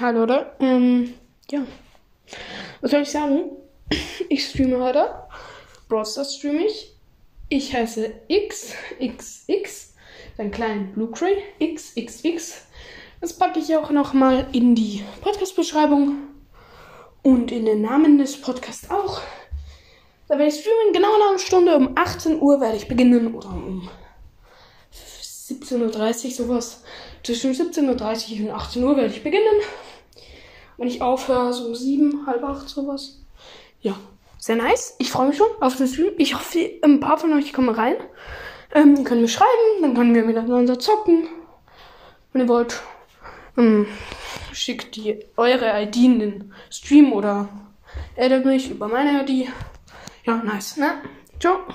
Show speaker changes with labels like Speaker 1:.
Speaker 1: Hallo Leute. Ähm, ja. Was soll ich sagen? Ich streame heute. Brawl Stars streame ich. Ich heiße XXX. Ein kleinen Blue Cray. XXX. Das packe ich auch nochmal in die Podcast-Beschreibung. Und in den Namen des Podcasts auch. Da werde ich streamen. Genau nach einer Stunde. Um 18 Uhr werde ich beginnen. Oder um 17.30 Uhr sowas. Zwischen 17.30 Uhr und 18 Uhr werde ich beginnen. Wenn ich aufhöre, so um 7, halb 8 sowas. Ja, sehr nice. Ich freue mich schon auf den Stream. Ich hoffe, ein paar von euch kommen rein. Ähm, ihr könnt mir schreiben, dann können wir miteinander zocken. Wenn ihr wollt, ähm, schickt die eure ID in den Stream oder addet mich über meine ID. Ja, nice, ne? Ciao.